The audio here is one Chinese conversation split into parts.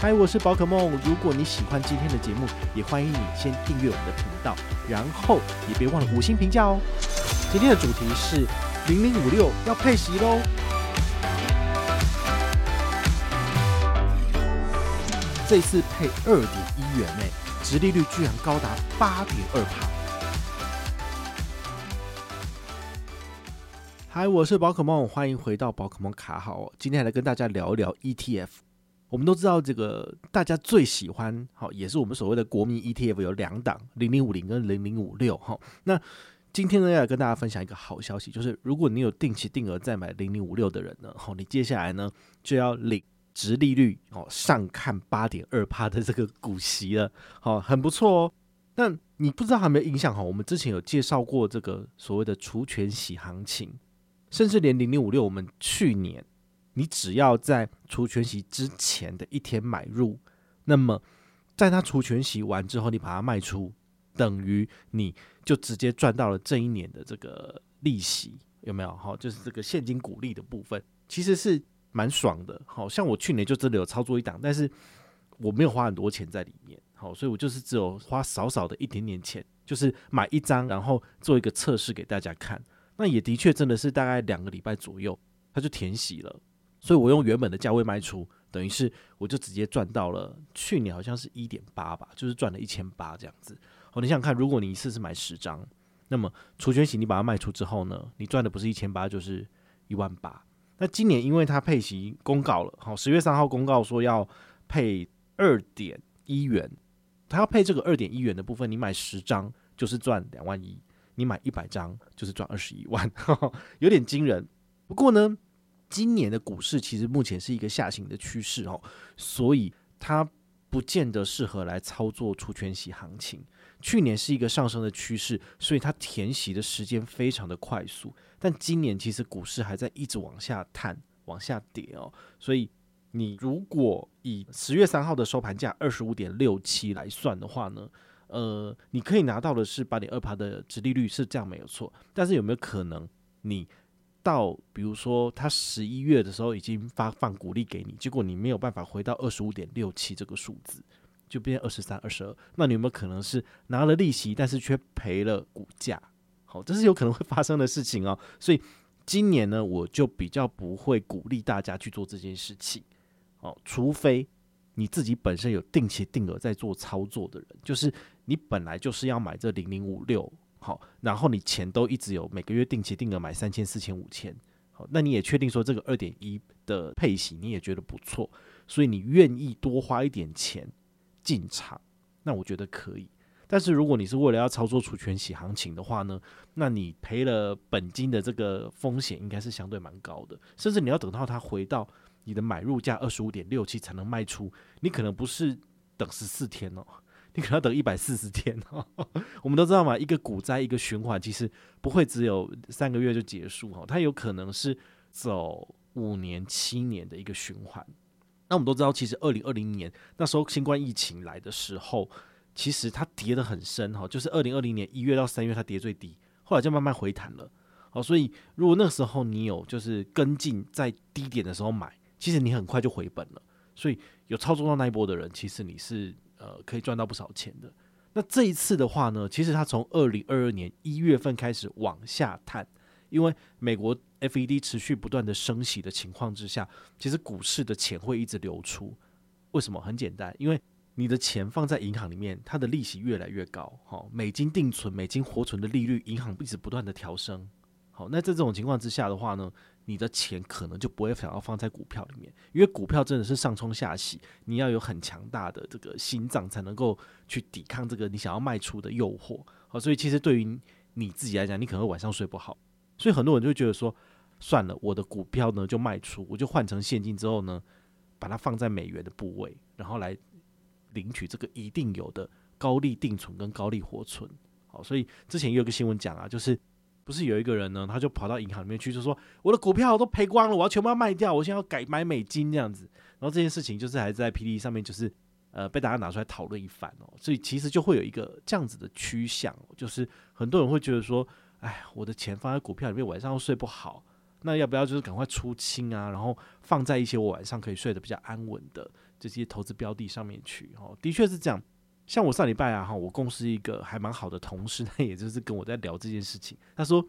嗨，我是宝可梦。如果你喜欢今天的节目，也欢迎你先订阅我们的频道，然后也别忘了五星评价哦。今天的主题是零零五六要配息喽。这次配二点一元内，殖利率居然高达八点二趴。嗨，我是宝可梦，欢迎回到宝可梦卡好哦。今天来跟大家聊一聊 ETF。我们都知道，这个大家最喜欢，好，也是我们所谓的国民 ETF 有两档，零零五零跟零零五六。哈，那今天呢，要跟大家分享一个好消息，就是如果你有定期定额在买零零五六的人呢，好，你接下来呢就要领殖利率哦上看八点二趴的这个股息了，好，很不错哦。那你不知道有没有印象哈？我们之前有介绍过这个所谓的除权息行情。甚至连零零五六，我们去年，你只要在除权息之前的一天买入，那么在它除权息完之后，你把它卖出，等于你就直接赚到了这一年的这个利息，有没有？好，就是这个现金股利的部分，其实是蛮爽的。好像我去年就真的有操作一档，但是我没有花很多钱在里面，好，所以我就是只有花少少的一点点钱，就是买一张，然后做一个测试给大家看。那也的确真的是大概两个礼拜左右，它就填息了，所以我用原本的价位卖出，等于是我就直接赚到了。去年好像是一点八吧，就是赚了一千八这样子。哦，你想看，如果你一次是买十张，那么除权息你把它卖出之后呢，你赚的不是一千八，就是一万八。那今年因为它配息公告了，好，十月三号公告说要配二点一元，它要配这个二点一元的部分，你买十张就是赚两万一。你买一百张就是赚二十一万，呵呵，有点惊人。不过呢，今年的股市其实目前是一个下行的趋势哦，所以它不见得适合来操作除权息行情。去年是一个上升的趋势，所以它填息的时间非常的快速。但今年其实股市还在一直往下探、往下跌哦，所以你如果以十月三号的收盘价二十五点六七来算的话呢，呃，你可以拿到的是八点二趴的殖利率，是这样没有错。但是有没有可能，你到比如说他十一月的时候已经发放股利给你，结果你没有办法回到二十五点六七这个数字，就变二十三、二十二？那你有没有可能是拿了利息，但是却赔了股价？好，这是有可能会发生的事情哦。所以今年呢，我就比较不会鼓励大家去做这件事情。哦，除非。你自己本身有定期定额在做操作的人，就是你本来就是要买这零零五六，好，然后你钱都一直有每个月定期定额买三千、四千、五千，好，那你也确定说这个二点一的配息你也觉得不错，所以你愿意多花一点钱进场，那我觉得可以。但是如果你是为了要操作除权息行情的话呢，那你赔了本金的这个风险应该是相对蛮高的，甚至你要等到它回到。你的买入价二十五点六七才能卖出，你可能不是等十四天哦，你可能要等一百四十天哦。我们都知道嘛，一个股灾一个循环，其实不会只有三个月就结束哈，它有可能是走五年七年的一个循环。那我们都知道，其实二零二零年那时候新冠疫情来的时候，其实它跌得很深哈，就是二零二零年一月到三月它跌最低，后来就慢慢回弹了。好，所以如果那时候你有就是跟进在低点的时候买。其实你很快就回本了，所以有操作到那一波的人，其实你是呃可以赚到不少钱的。那这一次的话呢，其实它从二零二二年一月份开始往下探，因为美国 FED 持续不断的升息的情况之下，其实股市的钱会一直流出。为什么？很简单，因为你的钱放在银行里面，它的利息越来越高，好，美金定存、美金活存的利率，银行一直不断的调升。好，那在这种情况之下的话呢，你的钱可能就不会想要放在股票里面，因为股票真的是上冲下洗，你要有很强大的这个心脏才能够去抵抗这个你想要卖出的诱惑。好，所以其实对于你自己来讲，你可能会晚上睡不好。所以很多人就觉得说，算了，我的股票呢就卖出，我就换成现金之后呢，把它放在美元的部位，然后来领取这个一定有的高利定存跟高利活存。好，所以之前也有个新闻讲啊，就是。不是有一个人呢，他就跑到银行里面去，就说我的股票都赔光了，我要全部要卖掉，我现在要改买美金这样子。然后这件事情就是还在 P D 上面，就是呃被大家拿出来讨论一番哦。所以其实就会有一个这样子的趋向，就是很多人会觉得说，哎，我的钱放在股票里面，晚上又睡不好，那要不要就是赶快出清啊？然后放在一些我晚上可以睡得比较安稳的这些投资标的上面去。哦，的确是这样。像我上礼拜啊，哈，我公司一个还蛮好的同事，他也就是跟我在聊这件事情。他说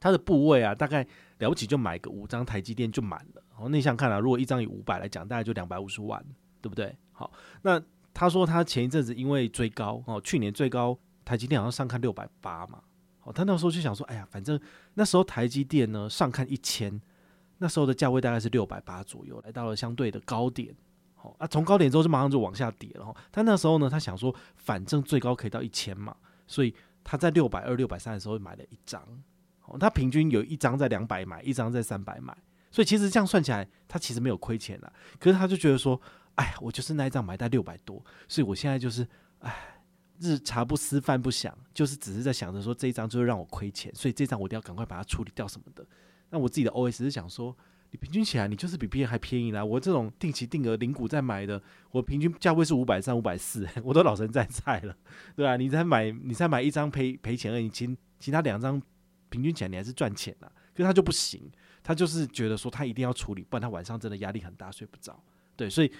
他的部位啊，大概了不起就买个五张台积电就满了。哦，内向看啊，如果一张以五百来讲，大概就两百五十万，对不对？好，那他说他前一阵子因为追高哦，去年最高台积电好像上看六百八嘛。哦，他那时候就想说，哎呀，反正那时候台积电呢上看一千，那时候的价位大概是六百八左右，来到了相对的高点。啊，从高点之后就马上就往下跌了。他那时候呢，他想说，反正最高可以到一千嘛，所以他在六百二、六百三的时候买了一张。他平均有一张在两百买，一张在三百买，所以其实这样算起来，他其实没有亏钱了。可是他就觉得说，哎，我就是那一张买在六百多，所以我现在就是，哎，日茶不思饭不想，就是只是在想着说这一张就会让我亏钱，所以这张我一定要赶快把它处理掉什么的。那我自己的 OS 是想说。你平均起来，你就是比别人还便宜啦。我这种定期定额零股在买的，我平均价位是五百三、五百四，我都老神在在了，对、啊？你再买，你再买一张赔赔钱而已，其其他两张平均起来你还是赚钱的。可是他就不行，他就是觉得说他一定要处理，不然他晚上真的压力很大，睡不着。对，所以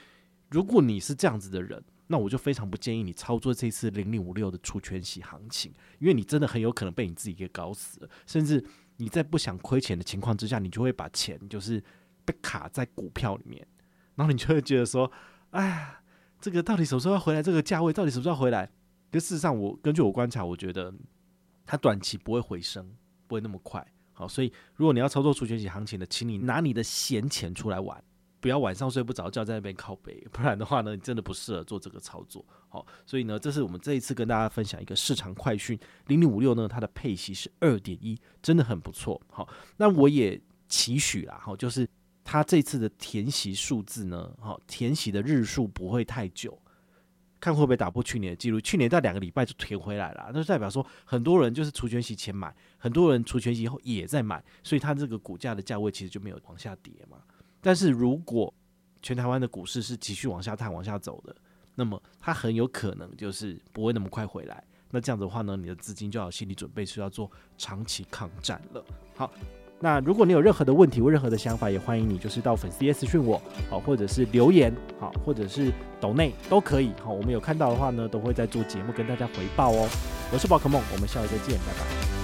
如果你是这样子的人，那我就非常不建议你操作这次零零五六的除权息行情，因为你真的很有可能被你自己给搞死了，甚至。你在不想亏钱的情况之下，你就会把钱就是被卡在股票里面，然后你就会觉得说，哎呀，这个到底什么时候要回来？这个价位到底什么时候要回来？就事实上，我根据我观察，我觉得它短期不会回升，不会那么快。好，所以如果你要操作除权型行情的，请你拿你的闲钱出来玩。不要晚上睡不着觉在那边靠背，不然的话呢，你真的不适合做这个操作。好，所以呢，这是我们这一次跟大家分享一个市场快讯，零零五六呢，它的配息是二点一，真的很不错。好，那我也期许啦，好，就是它这次的填息数字呢，好，填息的日数不会太久，看会不会打破去年的记录。去年在两个礼拜就填回来了，那就代表说很多人就是除权息前买，很多人除权息后也在买，所以它这个股价的价位其实就没有往下跌嘛。但是如果全台湾的股市是继续往下探、往下走的，那么它很有可能就是不会那么快回来。那这样子的话呢，你的资金就要有心理准备，是要做长期抗战了。好，那如果你有任何的问题或任何的想法，也欢迎你就是到粉丝页私讯我，好，或者是留言，好，或者是抖内都可以。好，我们有看到的话呢，都会在做节目跟大家回报哦。我是宝可梦，我们下回再见，拜拜。